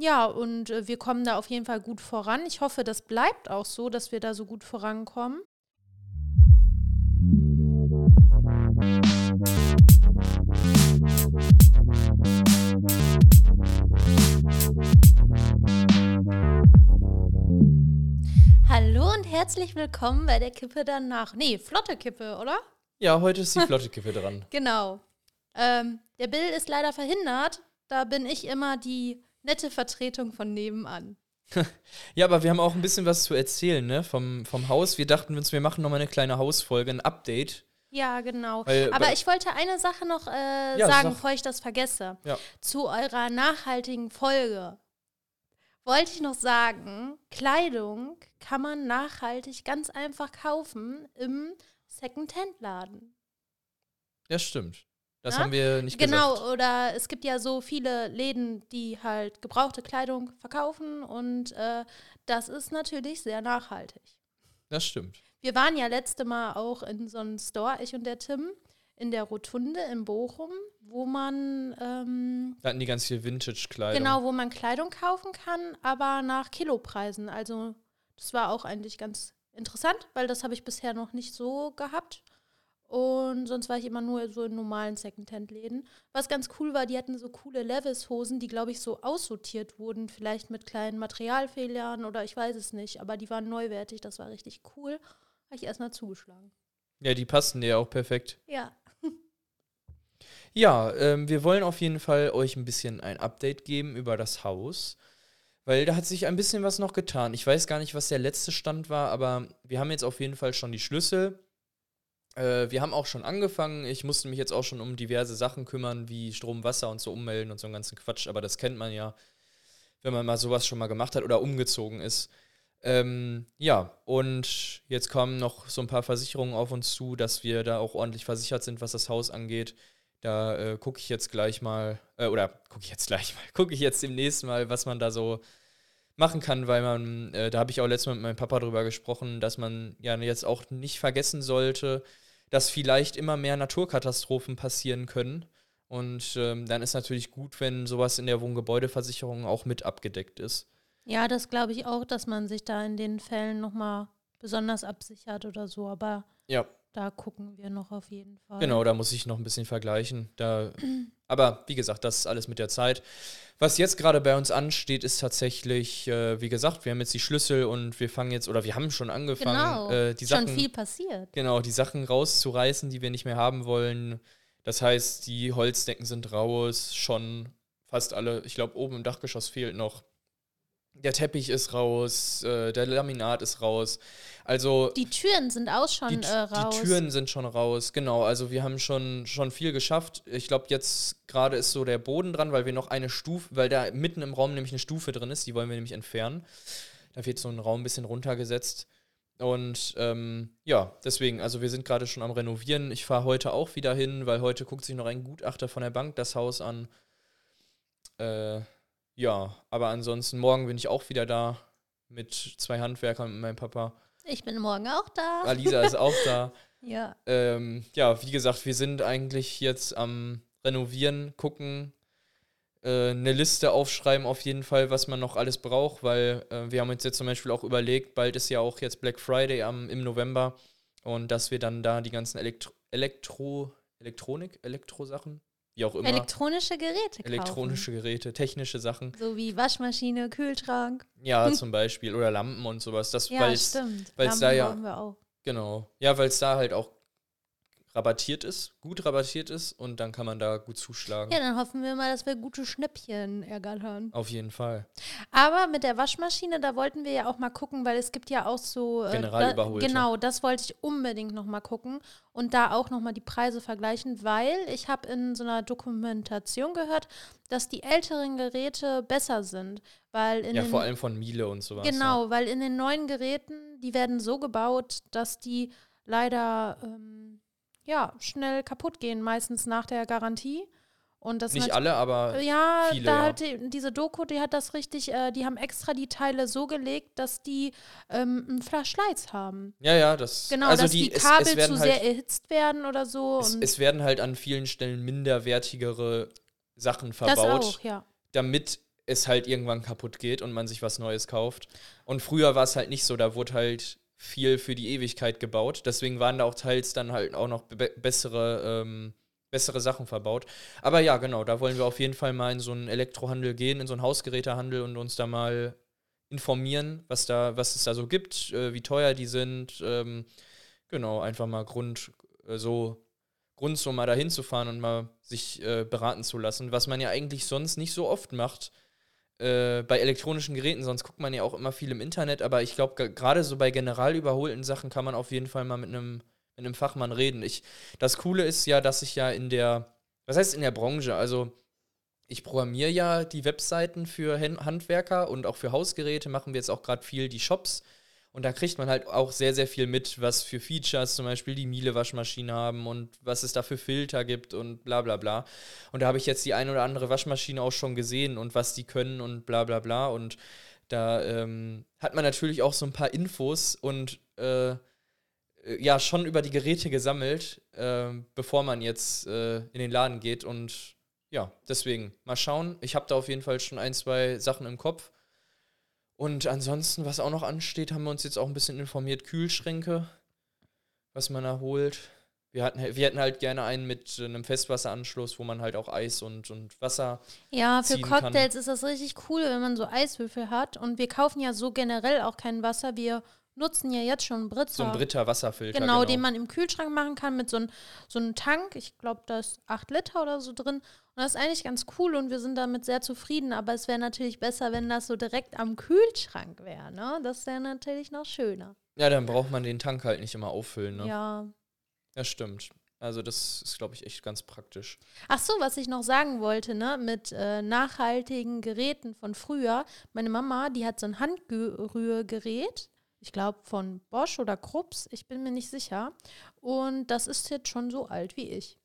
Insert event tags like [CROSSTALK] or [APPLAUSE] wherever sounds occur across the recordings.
Ja, und äh, wir kommen da auf jeden Fall gut voran. Ich hoffe, das bleibt auch so, dass wir da so gut vorankommen. Hallo und herzlich willkommen bei der Kippe danach. Nee, flotte Kippe, oder? Ja, heute ist die flotte [LAUGHS] Kippe dran. Genau. Ähm, der Bill ist leider verhindert. Da bin ich immer die nette Vertretung von nebenan. [LAUGHS] ja, aber wir haben auch ein bisschen was zu erzählen, ne? Vom, vom Haus. Wir dachten uns, wir machen nochmal eine kleine Hausfolge, ein Update. Ja, genau. Weil, aber ich wollte eine Sache noch äh, ja, sagen, sag. bevor ich das vergesse. Ja. Zu eurer nachhaltigen Folge wollte ich noch sagen, Kleidung kann man nachhaltig ganz einfach kaufen im Second-Hand-Laden. Ja, stimmt. Das Na? haben wir nicht genau, gesagt. Genau, oder es gibt ja so viele Läden, die halt gebrauchte Kleidung verkaufen und äh, das ist natürlich sehr nachhaltig. Das stimmt. Wir waren ja letzte Mal auch in so einem Store, ich und der Tim, in der Rotunde in Bochum, wo man. Ähm, da hatten die ganz viel Vintage-Kleidung. Genau, wo man Kleidung kaufen kann, aber nach Kilopreisen. Also, das war auch eigentlich ganz interessant, weil das habe ich bisher noch nicht so gehabt. Und sonst war ich immer nur so in normalen Secondhand-Läden. Was ganz cool war, die hatten so coole Levis-Hosen, die, glaube ich, so aussortiert wurden, vielleicht mit kleinen Materialfehlern oder ich weiß es nicht. Aber die waren neuwertig, das war richtig cool. Habe ich erstmal zugeschlagen. Ja, die passten dir auch perfekt. Ja. [LAUGHS] ja, ähm, wir wollen auf jeden Fall euch ein bisschen ein Update geben über das Haus. Weil da hat sich ein bisschen was noch getan. Ich weiß gar nicht, was der letzte Stand war, aber wir haben jetzt auf jeden Fall schon die Schlüssel äh, wir haben auch schon angefangen. Ich musste mich jetzt auch schon um diverse Sachen kümmern, wie Strom, Wasser und so ummelden und so einen ganzen Quatsch. Aber das kennt man ja, wenn man mal sowas schon mal gemacht hat oder umgezogen ist. Ähm, ja, und jetzt kommen noch so ein paar Versicherungen auf uns zu, dass wir da auch ordentlich versichert sind, was das Haus angeht. Da äh, gucke ich jetzt gleich mal, äh, oder gucke ich jetzt gleich mal, [LAUGHS] gucke ich jetzt demnächst mal, was man da so machen kann, weil man, äh, da habe ich auch letztes Mal mit meinem Papa drüber gesprochen, dass man ja jetzt auch nicht vergessen sollte, dass vielleicht immer mehr Naturkatastrophen passieren können. Und ähm, dann ist natürlich gut, wenn sowas in der Wohngebäudeversicherung auch mit abgedeckt ist. Ja, das glaube ich auch, dass man sich da in den Fällen nochmal besonders absichert oder so. Aber ja. Da gucken wir noch auf jeden Fall. Genau, da muss ich noch ein bisschen vergleichen. Da, [CLEARS THROAT] aber wie gesagt, das ist alles mit der Zeit. Was jetzt gerade bei uns ansteht, ist tatsächlich, äh, wie gesagt, wir haben jetzt die Schlüssel und wir fangen jetzt, oder wir haben schon angefangen, genau. äh, die schon Sachen. viel passiert. Genau, die Sachen rauszureißen, die wir nicht mehr haben wollen. Das heißt, die Holzdecken sind raus, schon fast alle. Ich glaube, oben im Dachgeschoss fehlt noch der Teppich ist raus, äh, der Laminat ist raus. Also die Türen sind auch schon die, äh, raus. Die Türen sind schon raus, genau. Also wir haben schon, schon viel geschafft. Ich glaube, jetzt gerade ist so der Boden dran, weil wir noch eine Stufe, weil da mitten im Raum nämlich eine Stufe drin ist, die wollen wir nämlich entfernen. Da wird so ein Raum ein bisschen runtergesetzt. Und ähm, ja, deswegen, also wir sind gerade schon am Renovieren. Ich fahre heute auch wieder hin, weil heute guckt sich noch ein Gutachter von der Bank das Haus an. Äh, ja, aber ansonsten, morgen bin ich auch wieder da mit zwei Handwerkern mit meinem Papa. Ich bin morgen auch da. Alisa ist auch da. [LAUGHS] ja. Ähm, ja, wie gesagt, wir sind eigentlich jetzt am Renovieren, gucken, äh, eine Liste aufschreiben, auf jeden Fall, was man noch alles braucht, weil äh, wir haben uns jetzt zum Beispiel auch überlegt, bald ist ja auch jetzt Black Friday am, im November und dass wir dann da die ganzen Elektro, Elektro Elektronik, Elektrosachen wie auch immer. Elektronische Geräte. Kaufen. Elektronische Geräte, technische Sachen. So wie Waschmaschine, Kühlschrank. Ja, zum Beispiel. Oder Lampen und sowas. Das, ja, stimmt. Weil es da ja. Wir auch. Genau. Ja, weil es da halt auch rabattiert ist, gut rabattiert ist und dann kann man da gut zuschlagen. Ja, dann hoffen wir mal, dass wir gute Schnäppchen ergattern. Auf jeden Fall. Aber mit der Waschmaschine, da wollten wir ja auch mal gucken, weil es gibt ja auch so äh, Generalüberholte. Da, genau, das wollte ich unbedingt noch mal gucken und da auch noch mal die Preise vergleichen, weil ich habe in so einer Dokumentation gehört, dass die älteren Geräte besser sind, weil in ja vor allem von Miele und sowas. Genau, ja. weil in den neuen Geräten, die werden so gebaut, dass die leider ähm, ja, schnell kaputt gehen, meistens nach der Garantie. Und das Nicht alle, aber ja, viele, da ja. hat die, diese Doku, die hat das richtig, äh, die haben extra die Teile so gelegt, dass die ähm, einen Verschleiß haben. Ja, ja, das Genau, also dass die, die Kabel es, es zu halt, sehr erhitzt werden oder so. Es, es, werden halt an vielen Stellen minderwertigere Sachen verbaut. Auch, ja. Damit es halt irgendwann kaputt geht und man sich was Neues kauft. Und früher war es halt nicht so, da wurde halt viel für die Ewigkeit gebaut. Deswegen waren da auch teils dann halt auch noch be bessere, ähm, bessere Sachen verbaut. Aber ja, genau, da wollen wir auf jeden Fall mal in so einen Elektrohandel gehen, in so einen Hausgerätehandel und uns da mal informieren, was da, was es da so gibt, äh, wie teuer die sind. Ähm, genau, einfach mal Grund, äh, so Grund, so mal dahin zu fahren und mal sich äh, beraten zu lassen, was man ja eigentlich sonst nicht so oft macht äh, bei elektronischen Geräten, sonst guckt man ja auch immer viel im Internet, aber ich glaube, gerade so bei general überholten Sachen kann man auf jeden Fall mal mit einem mit Fachmann reden. Ich, das Coole ist ja, dass ich ja in der, was heißt in der Branche, also ich programmiere ja die Webseiten für Handwerker und auch für Hausgeräte machen wir jetzt auch gerade viel die Shops. Und da kriegt man halt auch sehr, sehr viel mit, was für Features zum Beispiel die Miele-Waschmaschine haben und was es da für Filter gibt und bla bla bla. Und da habe ich jetzt die eine oder andere Waschmaschine auch schon gesehen und was die können und bla bla bla. Und da ähm, hat man natürlich auch so ein paar Infos und äh, ja, schon über die Geräte gesammelt, äh, bevor man jetzt äh, in den Laden geht. Und ja, deswegen mal schauen. Ich habe da auf jeden Fall schon ein, zwei Sachen im Kopf. Und ansonsten, was auch noch ansteht, haben wir uns jetzt auch ein bisschen informiert. Kühlschränke, was man erholt. Wir hatten, wir hätten halt gerne einen mit einem Festwasseranschluss, wo man halt auch Eis und, und Wasser. Ja, für Cocktails kann. ist das richtig cool, wenn man so Eiswürfel hat. Und wir kaufen ja so generell auch kein Wasser. Wir nutzen ja jetzt schon Britta. So ein Britta Wasserfilter. Genau, genau, den man im Kühlschrank machen kann mit so, ein, so einem Tank. Ich glaube, da ist 8 Liter oder so drin. Und das ist eigentlich ganz cool und wir sind damit sehr zufrieden. Aber es wäre natürlich besser, wenn das so direkt am Kühlschrank wäre. Ne? Das wäre natürlich noch schöner. Ja, dann braucht man den Tank halt nicht immer auffüllen. Ne? Ja. Ja, stimmt. Also das ist, glaube ich, echt ganz praktisch. Ach so, was ich noch sagen wollte, ne, mit äh, nachhaltigen Geräten von früher. Meine Mama, die hat so ein Handrührgerät ich glaube von Bosch oder Krups, ich bin mir nicht sicher. Und das ist jetzt schon so alt wie ich.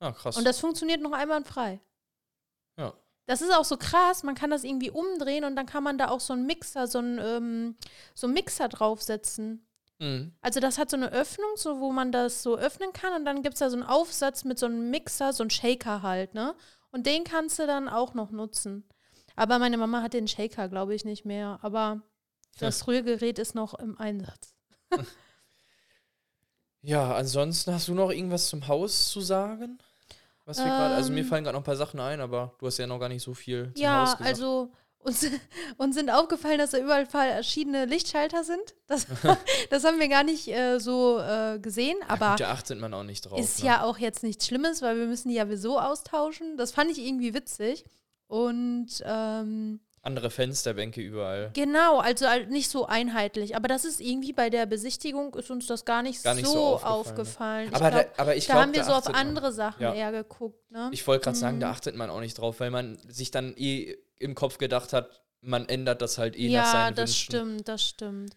Ah, krass. Und das funktioniert noch einwandfrei. Ja. Das ist auch so krass, man kann das irgendwie umdrehen und dann kann man da auch so einen Mixer, so einen, ähm, so einen Mixer draufsetzen. Mhm. Also das hat so eine Öffnung, so wo man das so öffnen kann und dann gibt es da so einen Aufsatz mit so einem Mixer, so einen Shaker halt, ne? Und den kannst du dann auch noch nutzen. Aber meine Mama hat den Shaker, glaube ich, nicht mehr. Aber das Rührgerät ist noch im Einsatz. [LAUGHS] ja, ansonsten hast du noch irgendwas zum Haus zu sagen? Was wir ähm, gerade, also mir ähm. fallen gerade noch ein paar Sachen ein, aber du hast ja noch gar nicht so viel zum ja, Haus gesagt. Ja, also uns, [LAUGHS] uns sind aufgefallen, dass da überall verschiedene Lichtschalter sind. Das, [LAUGHS] das haben wir gar nicht äh, so äh, gesehen, aber ja, da achtet man auch nicht drauf. Ist ne? ja auch jetzt nichts Schlimmes, weil wir müssen die ja sowieso austauschen. Das fand ich irgendwie witzig. Und ähm, andere Fensterbänke überall. Genau, also nicht so einheitlich. Aber das ist irgendwie bei der Besichtigung ist uns das gar nicht, gar nicht so, so, aufgefallen. aufgefallen. Aber, glaub, da, aber ich glaub, da haben wir so auf andere man, Sachen ja. eher geguckt. Ne? Ich wollte gerade mhm. sagen, da achtet man auch nicht drauf, weil man sich dann eh im Kopf gedacht hat, man ändert das halt eh ja, nach seinen Ja, das stimmt, das stimmt.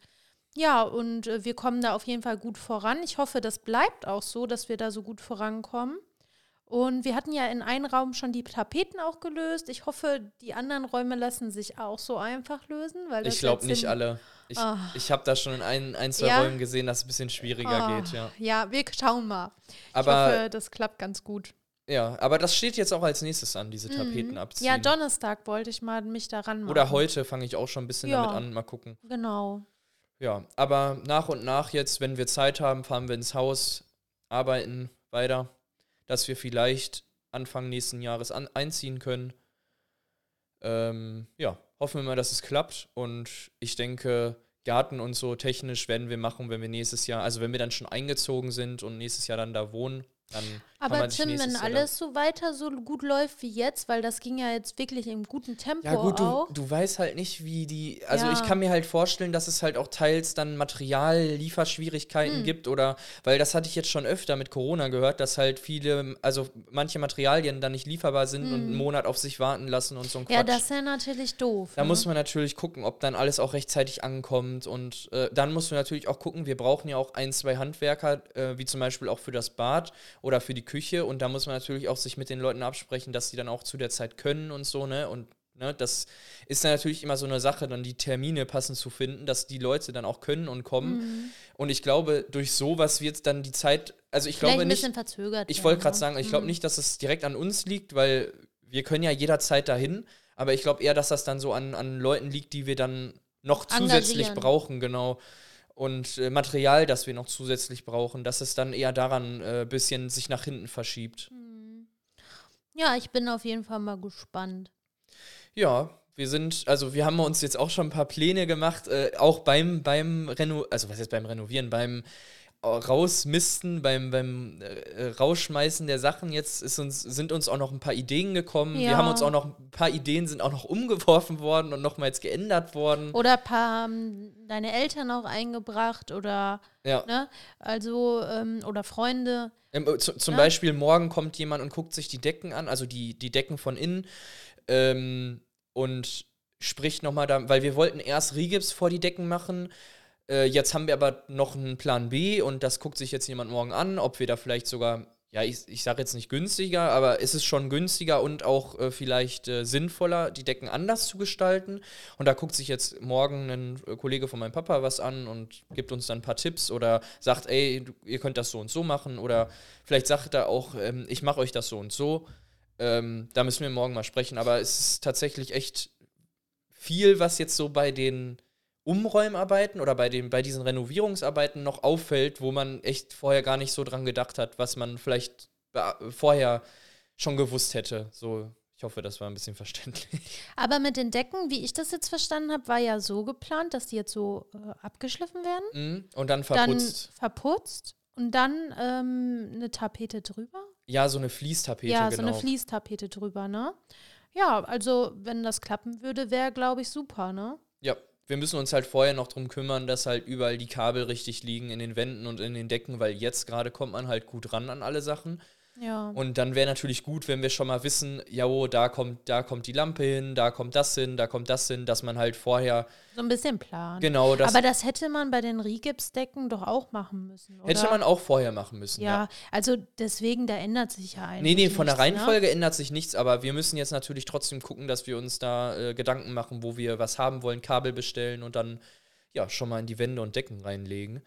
Ja, und äh, wir kommen da auf jeden Fall gut voran. Ich hoffe, das bleibt auch so, dass wir da so gut vorankommen. Und wir hatten ja in einem Raum schon die Tapeten auch gelöst. Ich hoffe, die anderen Räume lassen sich auch so einfach lösen. Weil ich glaube nicht alle. Ich, oh. ich habe da schon in ein, ein zwei ja. Räumen gesehen, dass es ein bisschen schwieriger oh. geht. Ja. ja, wir schauen mal. Aber, ich hoffe, das klappt ganz gut. Ja, aber das steht jetzt auch als nächstes an, diese mhm. Tapeten mhm. abziehen. Ja, Donnerstag wollte ich mal mich daran machen. Oder heute fange ich auch schon ein bisschen ja. damit an, mal gucken. Genau. Ja, aber nach und nach jetzt, wenn wir Zeit haben, fahren wir ins Haus, arbeiten weiter dass wir vielleicht Anfang nächsten Jahres an, einziehen können. Ähm, ja, hoffen wir mal, dass es klappt. Und ich denke, Garten und so technisch werden wir machen, wenn wir nächstes Jahr, also wenn wir dann schon eingezogen sind und nächstes Jahr dann da wohnen, dann aber Tim, wenn alles so weiter so gut läuft wie jetzt, weil das ging ja jetzt wirklich im guten Tempo ja, gut, auch. Du, du weißt halt nicht, wie die. Also ja. ich kann mir halt vorstellen, dass es halt auch teils dann Materiallieferschwierigkeiten hm. gibt oder weil das hatte ich jetzt schon öfter mit Corona gehört, dass halt viele, also manche Materialien dann nicht lieferbar sind hm. und einen Monat auf sich warten lassen und so ein Quatsch. Ja, das ist ja natürlich doof. Da ne? muss man natürlich gucken, ob dann alles auch rechtzeitig ankommt und äh, dann musst du natürlich auch gucken, wir brauchen ja auch ein, zwei Handwerker, äh, wie zum Beispiel auch für das Bad oder für die Küche und da muss man natürlich auch sich mit den Leuten absprechen, dass sie dann auch zu der Zeit können und so, ne? Und ne, das ist dann natürlich immer so eine Sache, dann die Termine passend zu finden, dass die Leute dann auch können und kommen. Mhm. Und ich glaube, durch sowas wird dann die Zeit, also ich Vielleicht glaube ein nicht. Bisschen verzögert. Ich wollte gerade ne? sagen, ich glaube mhm. nicht, dass es direkt an uns liegt, weil wir können ja jederzeit dahin. Aber ich glaube eher, dass das dann so an, an Leuten liegt, die wir dann noch zusätzlich Engagieren. brauchen, genau. Und äh, Material, das wir noch zusätzlich brauchen, dass es dann eher daran ein äh, bisschen sich nach hinten verschiebt. Ja, ich bin auf jeden Fall mal gespannt. Ja, wir sind, also wir haben uns jetzt auch schon ein paar Pläne gemacht, äh, auch beim, beim Reno, also was jetzt beim Renovieren, beim Rausmisten, beim, beim äh, Rausschmeißen der Sachen. Jetzt ist uns, sind uns auch noch ein paar Ideen gekommen. Wir Ja. haben uns auch noch, ein paar Ideen sind auch noch umgeworfen worden und nochmals geändert worden. Oder ein paar haben deine Eltern auch eingebracht oder, Ja. ne? Also, ähm, oder Freunde. Ähm, äh, zu, zum Ja. Beispiel morgen kommt jemand und guckt sich die Decken an, also die, die Decken von innen, ähm, und spricht nochmal da, weil wir wollten erst Rigips vor die Decken machen. Äh, jetzt haben wir aber noch einen Plan B und das guckt sich jetzt jemand morgen an, ob wir da vielleicht sogar, ja, ich, ich sage jetzt nicht günstiger, aber ist es schon günstiger und auch äh, vielleicht äh, sinnvoller, die Decken anders zu gestalten. Und da guckt sich jetzt morgen ein äh, Kollege von meinem Papa was an und gibt uns dann ein paar Tipps oder sagt, ey, du, ihr könnt das so und so machen oder vielleicht sagt er auch, ähm, ich mache euch das so und so. Ähm, da müssen wir morgen mal sprechen, aber es ist tatsächlich echt viel, was jetzt so bei den Umräumarbeiten oder bei, den, bei diesen Renovierungsarbeiten noch auffällt, wo man echt vorher gar nicht so dran gedacht hat, was man vielleicht vorher schon gewusst hätte. So, ich hoffe, das war ein bisschen [LAUGHS] verständlich. Aber mit den Decken, wie ich das jetzt verstanden habe, war ja so geplant, dass die jetzt so äh, abgeschliffen werden, Mhm. Und dann verputzt. dann verputzt und dann ähm, eine Tapete drüber. ja, so eine Fließtapete, ja, genau. so eine Fließtapete drüber, ne? Ja, also wenn das klappen würde, wäre, glaube ich, super, ne? Ja, wir müssen uns halt vorher noch drum kümmern, dass halt überall die Kabel richtig liegen in den Wänden und in den Decken, weil jetzt gerade kommt man halt gut ran an alle Sachen. Ja. Und dann wäre natürlich gut, wenn wir schon mal wissen, ja, oh, da kommt, da kommt die Lampe hin, da kommt das hin, da kommt das hin, dass man halt vorher so ein bisschen planen. genau das Aber das hätte man bei den Rigipsdecken doch auch machen müssen, oder? hätte man auch vorher machen müssen. Ja. Ja, also deswegen, da ändert sich ja eigentlich Nee, nee, von der nichts, ne? Reihenfolge ändert sich nichts, aber wir müssen jetzt natürlich trotzdem gucken, dass wir uns da äh, Gedanken machen, wo wir was haben wollen, Kabel bestellen und dann ja schon mal in die Wände und Decken reinlegen.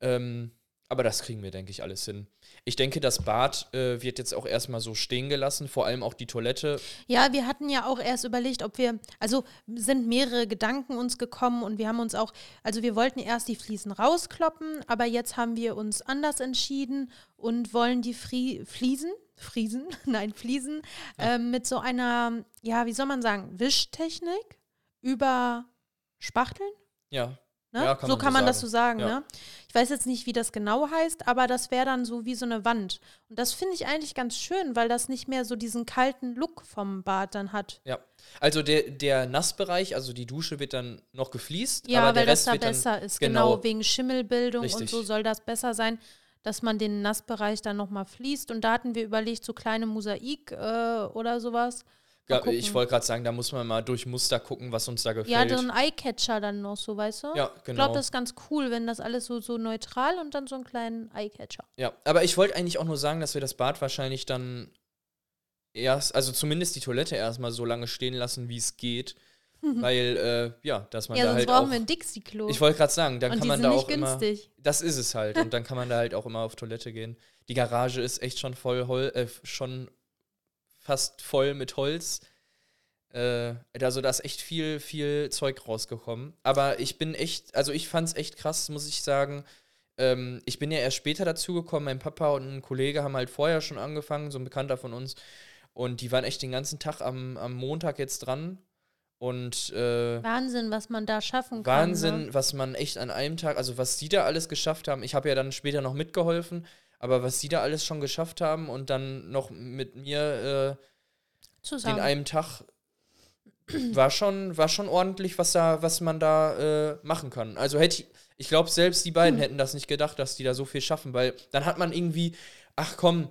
Ähm, aber das kriegen wir, denke ich, alles hin. Ich denke, das Bad äh, wird jetzt auch erstmal so stehen gelassen, vor allem auch die Toilette. Ja, wir hatten ja auch erst überlegt, ob wir, also sind mehrere Gedanken uns gekommen und wir haben uns auch, also wir wollten erst die Fliesen rauskloppen, aber jetzt haben wir uns anders entschieden und wollen die Fri Fliesen, Friesen, [LAUGHS] nein, Fliesen, ähm, mit so einer, ja, wie soll man sagen, Wischtechnik über Spachteln? Ja. Ne? Ja, kann so man so kann man das sagen. so sagen, Ja. ne? Ich weiß jetzt nicht, wie das genau heißt, aber das wäre dann so wie so eine Wand. Und das finde ich eigentlich ganz schön, weil das nicht mehr so diesen kalten Look vom Bad dann hat. Ja. Also der, der Nassbereich, also die Dusche wird dann noch gefliest, Ja, aber der weil das Rest da wird dann, besser ist. Genau. Genau, wegen Schimmelbildung und Richtig. so soll das besser sein, dass man den Nassbereich dann nochmal fließt. Und da hatten wir überlegt, so kleine Mosaik äh, oder sowas. Mal ich wollte gerade sagen, da muss man mal durch Muster gucken, was uns da gefällt. Ja, so ein Eyecatcher dann noch so, weißt du? Ja, Ich genau. glaube, das ist ganz cool, wenn das alles so, so neutral und dann so einen kleinen Eyecatcher. Ja, aber ich wollte eigentlich auch nur sagen, dass wir das Bad wahrscheinlich dann erst, also zumindest die Toilette erstmal so lange stehen lassen, wie es geht. [LAUGHS] Weil, äh, ja, dass man Ja, da sonst halt brauchen auch. wir ein Dixie-Klo. Ich wollte gerade sagen, dann Und kann man da auch immer. günstig. Das ist es halt. Und dann [LAUGHS] kann man da halt auch immer auf Toilette gehen. Die Garage ist echt schon voll, Hol äh, schon fast voll mit Holz. Äh, also da ist echt viel, viel Zeug rausgekommen. Aber ich bin echt, also ich fand es echt krass, muss ich sagen. Ähm, ich bin ja erst später dazugekommen. Mein Papa und ein Kollege haben halt vorher schon angefangen, so ein Bekannter von uns. Und die waren echt den ganzen Tag am, am Montag jetzt dran. Und äh, Wahnsinn, was man da schaffen Wahnsinn, kann. Ne? was man echt an einem Tag, also was die da alles geschafft haben. Ich habe ja dann später noch mitgeholfen, aber was die da alles schon geschafft haben und dann noch mit mir äh, Zusammen. einem Tag war schon, war schon ordentlich, was da, was man da äh, machen kann. Also hätte ich, ich glaube, selbst die beiden hätten das nicht gedacht, dass die da so viel schaffen, weil dann hat man irgendwie, ach komm,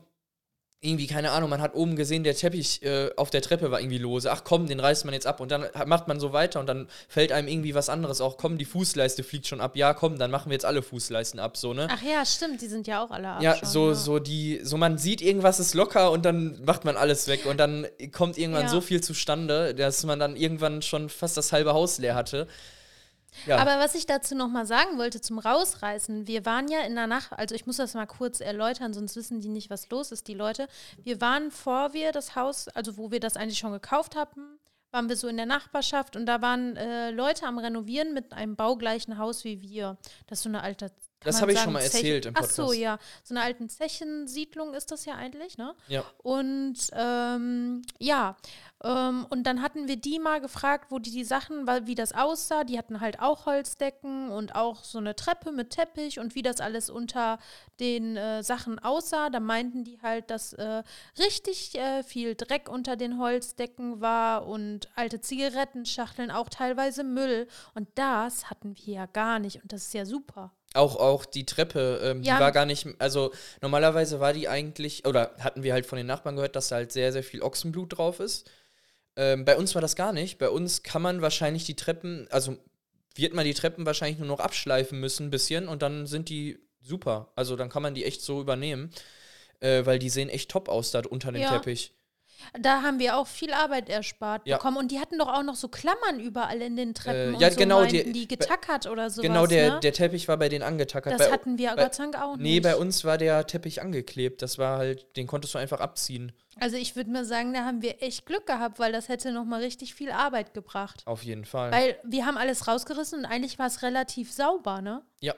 irgendwie, keine Ahnung, man hat oben gesehen, der Teppich äh, auf der Treppe war irgendwie lose. Ach komm, den reißt man jetzt ab. Und dann macht man so weiter und dann fällt einem irgendwie was anderes auch. Komm, die Fußleiste fliegt schon ab. Ja, komm, dann machen wir jetzt alle Fußleisten ab, so, ne? Ach ja, stimmt, die sind ja auch alle ab. Ja, schon, so, ne? so die, so man sieht, irgendwas ist locker und dann macht man alles weg und dann kommt irgendwann Ja. so viel zustande, dass man dann irgendwann schon fast das halbe Haus leer hatte. Ja, Aber was ich dazu noch mal sagen wollte zum Rausreißen, wir waren ja in der Nacht, also ich muss das mal kurz erläutern, sonst wissen die nicht, was los ist, die Leute. Wir waren, vor wir das Haus, also wo wir das eigentlich schon gekauft hatten, waren wir so in der Nachbarschaft und da waren äh, Leute am Renovieren mit einem baugleichen Haus wie wir. Das ist so eine alte. Das habe ich schon mal erzählt im Ach Podcast. so, ja. So eine alten Zechensiedlung ist das ja eigentlich, ne? Ja. Und ähm, ja, ähm, und dann hatten wir die mal gefragt, wo die die Sachen, wie das aussah. Die hatten halt auch Holzdecken und auch so eine Treppe mit Teppich und wie das alles unter den äh, Sachen aussah. Da meinten die halt, dass äh, richtig äh, viel Dreck unter den Holzdecken war und alte Zigarettenschachteln, auch teilweise Müll. Und das hatten wir ja gar nicht und das ist ja super. Auch, auch die Treppe, ähm, Ja. die war gar nicht, also normalerweise war die eigentlich, oder hatten wir halt von den Nachbarn gehört, dass da halt sehr, sehr viel Ochsenblut drauf ist. Ähm, bei uns war das gar nicht. Bei uns kann man wahrscheinlich die Treppen, also wird man die Treppen wahrscheinlich nur noch abschleifen müssen ein bisschen und dann sind die super. Also dann kann man die echt so übernehmen, äh, weil die sehen echt top aus da unter dem Ja. Teppich. Da haben wir auch viel Arbeit erspart Ja. bekommen. Und die hatten doch auch noch so Klammern überall in den Treppen. Äh, und ja, so genau, meinten die- die getackert oder sowas. genau, der, ne? der Teppich war bei denen angetackert. das bei, hatten wir bei- Gott sei Dank auch nicht. Nee, bei uns war der Teppich angeklebt. Das war halt, den konntest du einfach abziehen. Also ich würde mal sagen, da haben wir echt Glück gehabt, weil das hätte noch mal richtig viel Arbeit gebracht. Auf jeden Fall. Weil wir haben alles rausgerissen und eigentlich war es relativ sauber, ne? Ja.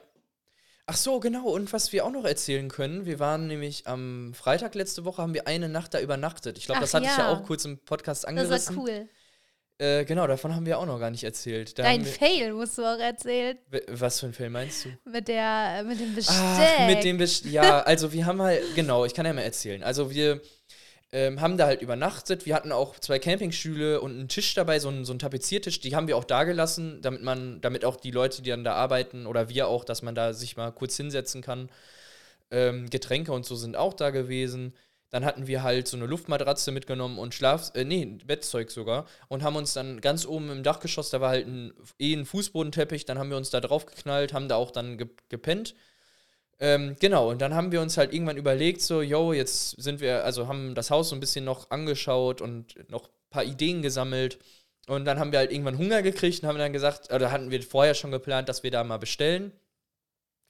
Ach so, genau. Und was wir auch noch erzählen können, wir waren nämlich am Freitag letzte Woche, haben wir eine Nacht da übernachtet. Ich glaube, das hatte ich ja ja. auch kurz im Podcast Das angerissen. war cool. Äh, genau, davon haben wir auch noch gar nicht erzählt. Da Dein Fail musst du auch erzählen. Was für ein Film meinst du? Mit, der, mit dem Besteck. Ach, mit dem Best Ja, also wir haben halt, genau, ich kann ja mal erzählen. Also wir ähm, haben da halt übernachtet. Wir hatten auch zwei Campingstühle und einen Tisch dabei, so einen, so einen Tapeziertisch. Die haben wir auch da gelassen, damit man, damit auch die Leute, die dann da arbeiten oder wir auch, dass man da sich mal kurz hinsetzen kann. Ähm, Getränke und so sind auch da gewesen. Dann hatten wir halt so eine Luftmatratze mitgenommen und Schlaf, äh, nee, Bettzeug sogar. Und haben uns dann ganz oben im Dachgeschoss, da war halt ein, eh ein Fußbodenteppich, dann haben wir uns da drauf geknallt, haben da auch dann ge gepennt. Ähm, genau, und dann haben wir uns halt irgendwann überlegt, so, yo, jetzt sind wir, also haben das Haus so ein bisschen noch angeschaut und noch ein paar Ideen gesammelt. Und dann haben wir halt irgendwann Hunger gekriegt und haben dann gesagt, oder hatten wir vorher schon geplant, dass wir da mal bestellen.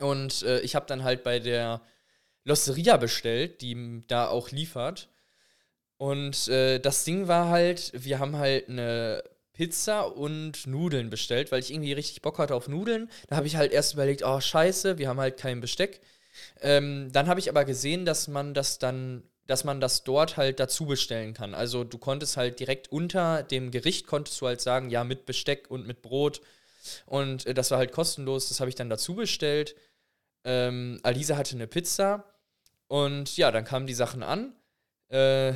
Und äh, ich habe dann halt bei der Losteria bestellt, die da auch liefert. Und äh, das Ding war halt, wir haben halt eine Pizza und Nudeln bestellt, weil ich irgendwie richtig Bock hatte auf Nudeln. Da habe ich halt erst überlegt, oh scheiße, wir haben halt kein Besteck. Ähm, dann habe ich aber gesehen, dass man das dann, dass man das dort halt dazu bestellen kann. Also du konntest halt direkt unter dem Gericht konntest du halt sagen, ja, mit Besteck und mit Brot. Und äh, das war halt kostenlos, das habe ich dann dazu bestellt. Ähm, Alisa hatte eine Pizza und ja, dann kamen die Sachen an. Äh,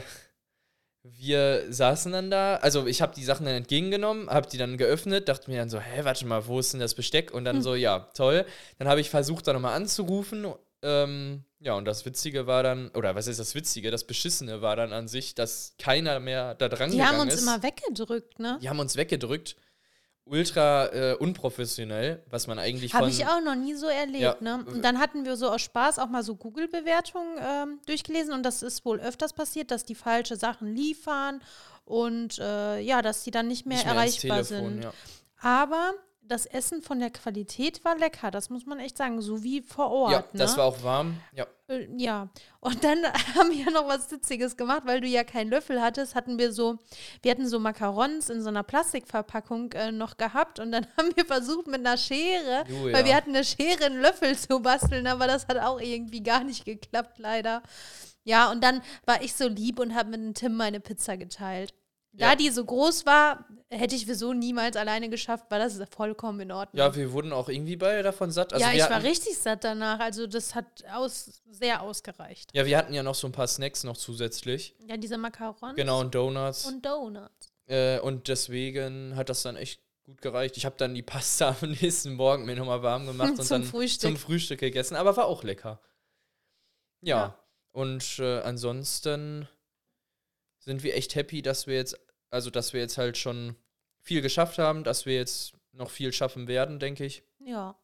wir saßen dann da, also ich habe die Sachen dann entgegengenommen, habe die dann geöffnet, dachte mir dann so, hä, warte mal, wo ist denn das Besteck? Und dann so, ja, toll. Dann habe ich versucht, da nochmal anzurufen. Ähm, ja, und das Witzige war dann, oder was ist das Witzige? Das Beschissene war dann an sich, dass keiner mehr da dran Die gegangen haben uns ist. immer weggedrückt, ne? die haben uns weggedrückt. Ultra äh, unprofessionell, was man eigentlich Habe ich auch noch nie so erlebt, Ja. ne? Und dann hatten wir so aus Spaß auch mal so Google-Bewertungen ähm, durchgelesen und das ist wohl öfters passiert, dass die falsche Sachen liefern und äh, ja, dass die dann nicht mehr nicht mehr erreichbar Telefon, sind. ja. Aber das Essen von der Qualität war lecker, das muss man echt sagen, so wie vor Ort. ja, ne? das war auch warm. Ja. Äh, Ja, und dann [LAUGHS] haben wir noch was Witziges gemacht, weil du ja keinen Löffel hattest, hatten wir so, wir hatten so Macarons in so einer Plastikverpackung äh, noch gehabt und dann [LAUGHS] haben wir versucht mit einer Schere, Du, weil ja. wir hatten eine Schere, einen Löffel zu basteln, aber das hat auch irgendwie gar nicht geklappt, leider. Ja, und dann war ich so lieb und habe mit dem Tim meine Pizza geteilt. Da Ja. die so groß war, hätte ich so niemals alleine geschafft, weil das ist vollkommen in Ordnung. ja, wir wurden auch irgendwie beide davon satt. Also ja, ich hatten, war richtig satt danach. Also das hat aus, sehr ausgereicht. Ja, wir hatten ja noch so ein paar Snacks noch zusätzlich. Ja, diese Macarons Genau, und Donuts. und Donuts. äh, und deswegen hat das dann echt gut gereicht. Ich habe dann die Pasta [LAUGHS] am nächsten Morgen mir nochmal warm gemacht [LAUGHS] und dann Frühstück. zum Frühstück gegessen. Aber war auch lecker. Ja. Ja. Und äh, ansonsten sind wir echt happy, dass wir jetzt, also dass wir jetzt halt schon viel geschafft haben, dass wir jetzt noch viel schaffen werden, denke ich. Ja.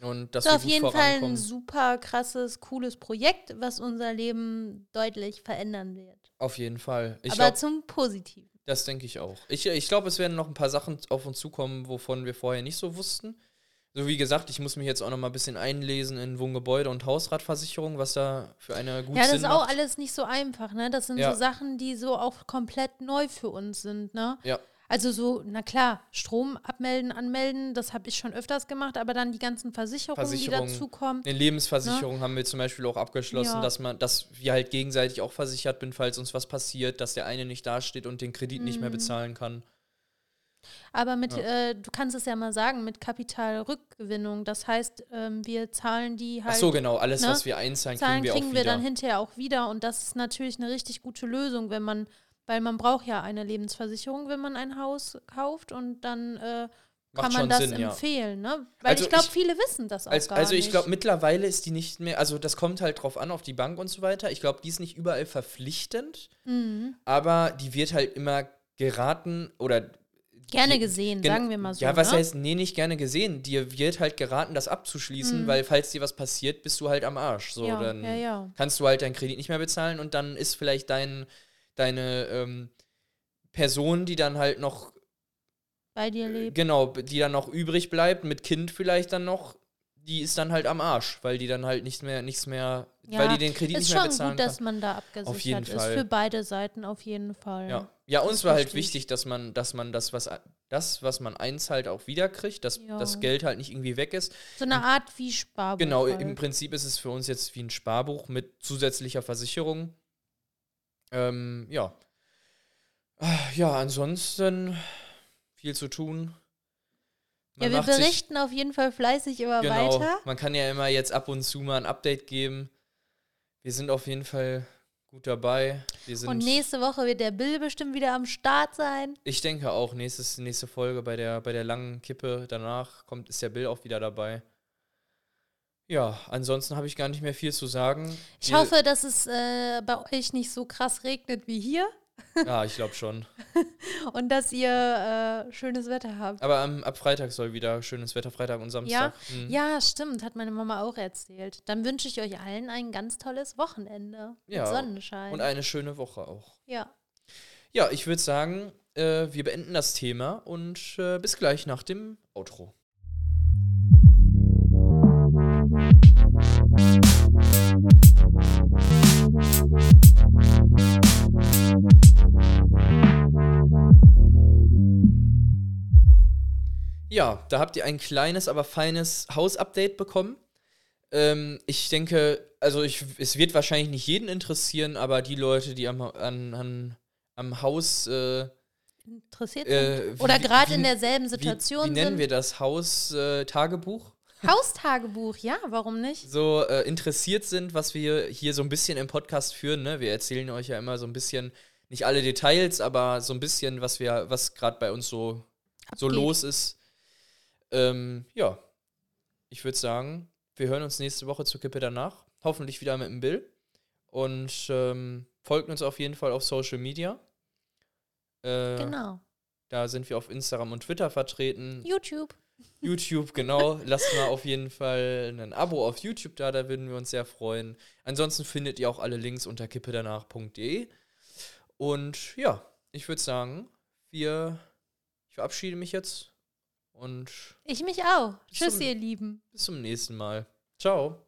Und Das ist auf jeden Fall ein super krasses, cooles Projekt, was unser Leben deutlich verändern wird. Auf jeden Fall. Ich Aber glaube, zum Positiven. das denke ich auch. Ich, ich glaube, es werden noch ein paar Sachen auf uns zukommen, wovon wir vorher nicht so wussten. So wie gesagt, ich muss mich jetzt auch noch mal ein bisschen einlesen in Wohngebäude und Hausratversicherung, was da für eine gute Ja, das Sinn ist auch macht. alles nicht so einfach, ne? Das sind Ja. so Sachen, die so auch komplett neu für uns sind, ne? Ja. Also so, na klar, Strom abmelden, anmelden, das habe ich schon öfters gemacht, aber dann die ganzen Versicherungen, Versicherung, die dazukommen. Eine Lebensversicherung haben wir zum Beispiel auch abgeschlossen, Ja. dass man, dass wir halt gegenseitig auch versichert bin, falls uns was passiert, dass der eine nicht dasteht und den Kredit nicht mehr Mhm. bezahlen kann. Aber mit, Ja. äh, du kannst es ja mal sagen, mit Kapitalrückgewinnung. Das heißt, ähm, wir zahlen die halt. Ach so, genau, alles, ne? was wir einzahlen, Zahlen kriegen wir kriegen auch wir wieder. dann hinterher auch wieder. Und das ist natürlich eine richtig gute Lösung, wenn man, weil man braucht ja eine Lebensversicherung, wenn man ein Haus kauft und dann äh, kann man das Sinn, empfehlen, ne? Weil Also ich glaube, viele wissen das auch Als, gar also ich glaube, mittlerweile ist die nicht mehr, also das kommt halt drauf an, auf die Bank und so weiter. Ich glaube, die ist nicht überall verpflichtend, Mhm. aber die wird halt immer geraten oder Gerne gesehen, gen- sagen wir mal so. Ja, was ne? heißt, nee, nicht gerne gesehen. Dir wird halt geraten, das abzuschließen, Mhm. weil falls dir was passiert, bist du halt am Arsch. So, ja, dann ja, ja. kannst du halt deinen Kredit nicht mehr bezahlen und dann ist vielleicht dein, deine ähm, Person, die dann halt noch, Bei dir lebt. genau, die dann noch übrig bleibt, mit Kind vielleicht dann noch, die ist dann halt am Arsch, weil die dann halt nichts mehr, nichts mehr, Ja, weil die den Kredit Ist nicht mehr schon bezahlen gut, dass man da abgesichert Auf jeden ist. Fall. Für beide Seiten auf jeden Fall. Ja, ja uns ist war halt wichtig. wichtig, dass man, dass man das, was das, was man einzahlt, auch wiederkriegt, dass Ja. das Geld halt nicht irgendwie weg ist. So eine Art wie Sparbuch. Genau, halt. im Prinzip ist es für uns jetzt wie ein Sparbuch mit zusätzlicher Versicherung. Ähm, ja. Ah, Ja, ansonsten viel zu tun. Ja, Man wir macht sich- berichten auf jeden Fall fleißig immer genau, weiter. Man kann ja immer jetzt ab und zu mal ein Update geben. Wir sind auf jeden Fall gut dabei. Wir sind, Und nächste Woche wird der Bill bestimmt wieder am Start sein. ich denke auch, nächstes, nächste Folge bei der, bei der langen Kippe danach kommt, ist der Bill auch wieder dabei. Ja, ansonsten habe ich gar nicht mehr viel zu sagen. Ich Wir- hoffe, dass es äh, bei euch nicht so krass regnet wie hier Ja, ich glaube schon. [LAUGHS] und dass ihr äh, schönes Wetter habt. Aber am, ab Freitag soll wieder schönes Wetter, Freitag und Samstag. Mhm. Ja, stimmt, hat meine Mama auch erzählt. Dann wünsche ich euch allen ein ganz tolles Wochenende Ja, mit Sonnenschein. Und eine schöne Woche auch. ja. Ja, ich würde sagen, äh, wir beenden das Thema und äh, bis gleich nach dem Outro. Ja, da habt ihr ein kleines, aber feines Hausupdate bekommen. Ähm, ich denke, also ich, es wird wahrscheinlich nicht jeden interessieren, aber die Leute, die am, an, an, am Haus äh, Interessiert Äh, sind. Oder gerade in derselben Situation wie, wie nennen sind. wir das? Haus-Tagebuch? Haustagebuch, ja, warum nicht? so äh, interessiert sind, was wir hier so ein bisschen im Podcast führen. Ne? Wir erzählen euch ja immer so ein bisschen, nicht alle Details, aber so ein bisschen, was wir, was gerade bei uns so, so los ist. Ähm, ja, ich würde sagen, wir hören uns nächste Woche zur Kippe danach. Hoffentlich wieder mit dem Bill. Und ähm, folgt uns auf jeden Fall auf Social Media. Äh, Genau. Da sind wir auf Instagram und Twitter vertreten. YouTube. YouTube, genau. [LAUGHS] Lasst mal auf jeden Fall ein Abo auf YouTube da, da würden wir uns sehr freuen. Ansonsten findet ihr auch alle Links unter kippedanach.de. Und ja, ich würde sagen, wir, ich verabschiede mich jetzt und Ich mich auch. Tschüss, zum- ihr Lieben. bis zum nächsten Mal. Ciao.